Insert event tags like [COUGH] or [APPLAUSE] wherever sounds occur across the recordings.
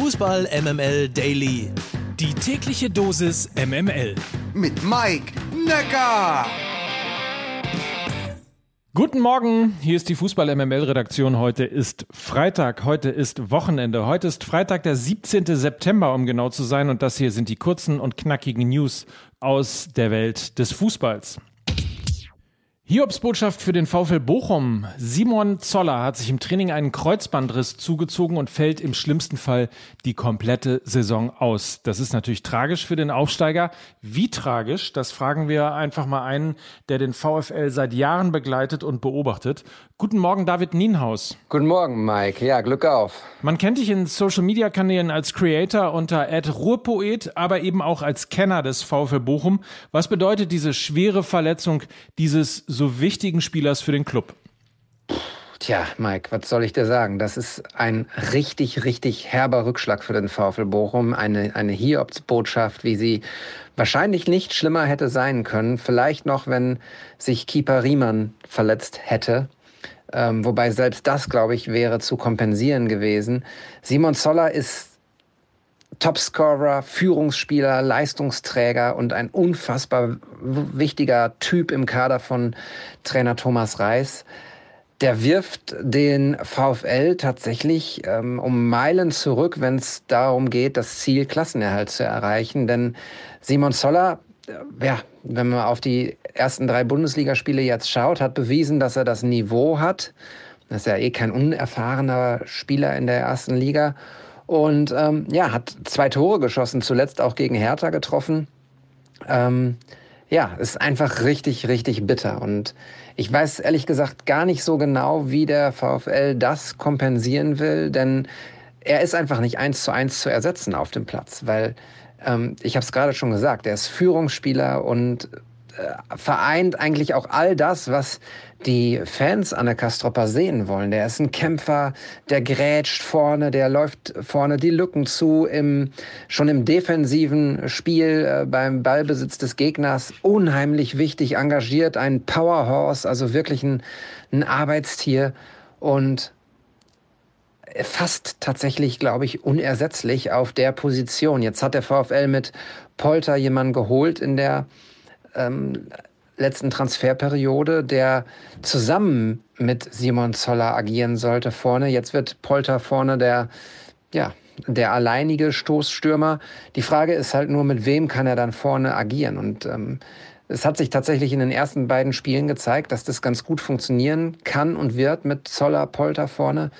Fußball MML Daily. Die tägliche Dosis MML. Mit Mike Necker. Guten Morgen, hier ist die Fußball MML Redaktion. Heute ist Freitag, heute ist Wochenende. Heute ist Freitag, der 17. September, um genau zu sein. Und das hier sind die kurzen und knackigen News aus der Welt des Fußballs. Hiobs Botschaft für den VfL Bochum. Simon Zoller hat sich im Training einen Kreuzbandriss zugezogen und fällt im schlimmsten Fall die komplette Saison aus. Das ist natürlich tragisch für den Aufsteiger. Wie tragisch? Das fragen wir einfach mal einen, der den VfL seit Jahren begleitet und beobachtet. Guten Morgen, David Nienhaus. Guten Morgen, Mike. Ja, Glück auf. Man kennt dich in Social Media Kanälen als Creator unter Ruhrpoet, aber eben auch als Kenner des VfL Bochum. Was bedeutet diese schwere Verletzung dieses so wichtigen Spielers für den Club? Tja, Mike, was soll ich dir sagen? Das ist ein richtig, richtig herber Rückschlag für den VfL Bochum. Eine, eine Hiobsbotschaft, wie sie wahrscheinlich nicht schlimmer hätte sein können. Vielleicht noch, wenn sich Keeper Riemann verletzt hätte. Ähm, wobei selbst das, glaube ich, wäre zu kompensieren gewesen. Simon Zoller ist Topscorer, Führungsspieler, Leistungsträger und ein unfassbar wichtiger Typ im Kader von Trainer Thomas Reis. Der wirft den VfL tatsächlich ähm, um Meilen zurück, wenn es darum geht, das Ziel Klassenerhalt zu erreichen. Denn Simon Zoller, ja, wenn man auf die ersten drei Bundesligaspiele jetzt schaut, hat bewiesen, dass er das Niveau hat. Das ist ja eh kein unerfahrener Spieler in der ersten Liga und ähm, ja, hat zwei Tore geschossen, zuletzt auch gegen Hertha getroffen. Ähm, ja, ist einfach richtig, richtig bitter. Und ich weiß ehrlich gesagt gar nicht so genau, wie der VfL das kompensieren will, denn er ist einfach nicht eins zu eins zu ersetzen auf dem Platz, weil ähm, ich habe es gerade schon gesagt, er ist Führungsspieler und äh, vereint eigentlich auch all das, was die Fans an der Kastropper sehen wollen. Der ist ein Kämpfer, der grätscht vorne, der läuft vorne die Lücken zu, im, schon im defensiven Spiel äh, beim Ballbesitz des Gegners unheimlich wichtig, engagiert, ein Powerhorse, also wirklich ein, ein Arbeitstier und fast tatsächlich, glaube ich, unersetzlich auf der Position. Jetzt hat der VfL mit Polter jemanden geholt in der ähm, letzten Transferperiode, der zusammen mit Simon Zoller agieren sollte vorne. Jetzt wird Polter vorne der, ja, der alleinige Stoßstürmer. Die Frage ist halt nur, mit wem kann er dann vorne agieren? Und ähm, es hat sich tatsächlich in den ersten beiden Spielen gezeigt, dass das ganz gut funktionieren kann und wird mit Zoller, Polter vorne.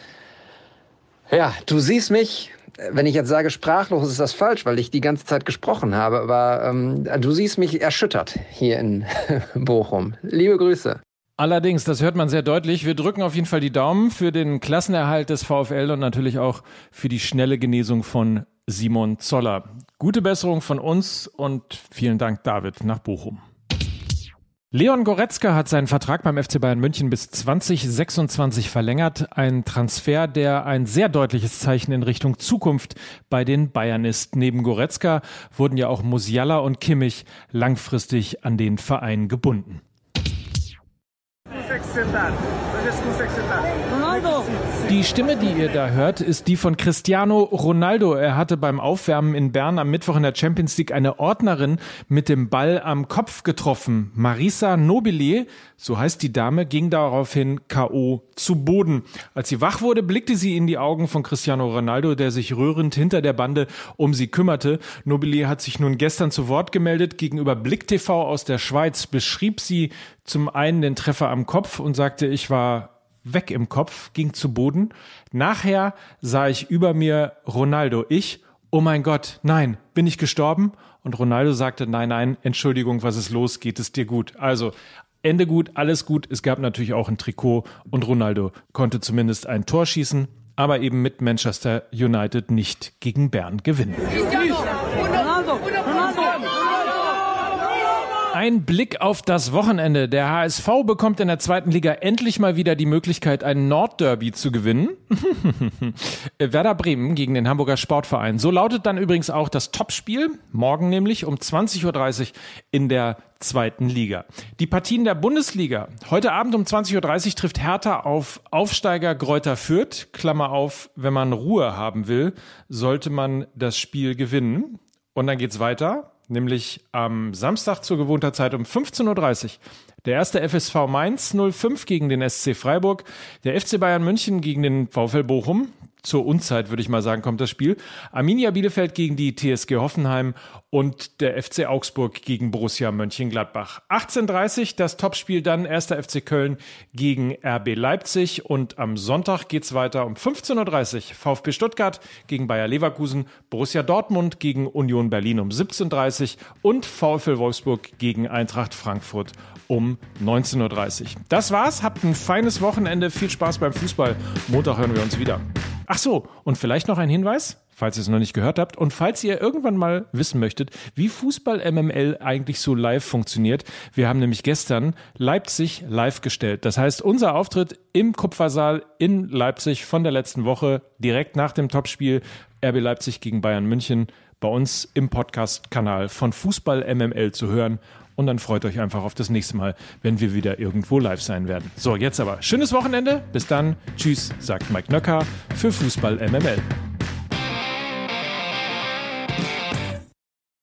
Ja, du siehst mich wenn ich jetzt sage sprachlos, ist das falsch, weil ich die ganze Zeit gesprochen habe. Aber ähm, du siehst mich erschüttert hier in [LAUGHS] Bochum. Liebe Grüße. Allerdings, das hört man sehr deutlich. Wir drücken auf jeden Fall die Daumen für den Klassenerhalt des VfL und natürlich auch für die schnelle Genesung von Simon Zoller. Gute Besserung von uns und vielen Dank, David, nach Bochum. Leon Goretzka hat seinen Vertrag beim FC Bayern München bis 2026 verlängert. Ein Transfer, der ein sehr deutliches Zeichen in Richtung Zukunft bei den Bayern ist. Neben Goretzka wurden ja auch Musiala und Kimmich langfristig an den Verein gebunden. Die Stimme, die ihr da hört, ist die von Cristiano Ronaldo. Er hatte beim Aufwärmen in Bern am Mittwoch in der Champions League eine Ordnerin mit dem Ball am Kopf getroffen. Marisa Nobile, so heißt die Dame, ging daraufhin K.O. zu Boden. Als sie wach wurde, blickte sie in die Augen von Cristiano Ronaldo, der sich rührend hinter der Bande um sie kümmerte. Nobile hat sich nun gestern zu Wort gemeldet. Gegenüber Blick TV aus der Schweiz beschrieb sie zum einen den Treffer am Kopf und sagte, ich war weg im Kopf, ging zu Boden. Nachher sah ich über mir Ronaldo. Ich, oh mein Gott, nein, bin ich gestorben? Und Ronaldo sagte, nein, nein, Entschuldigung, was ist los? Geht es dir gut? Also, Ende gut, alles gut. Es gab natürlich auch ein Trikot und Ronaldo konnte zumindest ein Tor schießen, aber eben mit Manchester United nicht gegen Bern gewinnen. Ein Blick auf das Wochenende. Der HSV bekommt in der zweiten Liga endlich mal wieder die Möglichkeit, ein Nordderby zu gewinnen. [LAUGHS] Werder Bremen gegen den Hamburger Sportverein. So lautet dann übrigens auch das Topspiel. Morgen nämlich um 20.30 Uhr in der zweiten Liga. Die Partien der Bundesliga. Heute Abend um 20.30 Uhr trifft Hertha auf Aufsteiger Gräuter Fürth. Klammer auf, wenn man Ruhe haben will, sollte man das Spiel gewinnen. Und dann geht's weiter, nämlich am Samstag zur gewohnter Zeit um 15.30 Uhr. Der erste FSV Mainz 05 gegen den SC Freiburg, der FC Bayern München gegen den VfL Bochum, zur Unzeit, würde ich mal sagen, kommt das Spiel. Arminia Bielefeld gegen die TSG Hoffenheim und der FC Augsburg gegen Borussia Mönchengladbach. 18.30 das Topspiel dann erster FC Köln gegen RB Leipzig und am Sonntag geht's weiter um 15.30 Uhr VfB Stuttgart gegen Bayer Leverkusen, Borussia Dortmund gegen Union Berlin um 17.30 Uhr und VfL Wolfsburg gegen Eintracht Frankfurt um 19.30 Uhr. Das war's, habt ein feines Wochenende, viel Spaß beim Fußball. Montag hören wir uns wieder. Ach so, und vielleicht noch ein Hinweis, falls ihr es noch nicht gehört habt und falls ihr irgendwann mal wissen möchtet, wie Fußball MML eigentlich so live funktioniert. Wir haben nämlich gestern Leipzig live gestellt. Das heißt, unser Auftritt im Kupfersaal in Leipzig von der letzten Woche direkt nach dem Topspiel RB Leipzig gegen Bayern München bei uns im Podcast-Kanal von Fußball MML zu hören und dann freut euch einfach auf das nächste Mal, wenn wir wieder irgendwo live sein werden. So, jetzt aber schönes Wochenende. Bis dann. Tschüss, sagt Mike Nöcker für Fußball MML.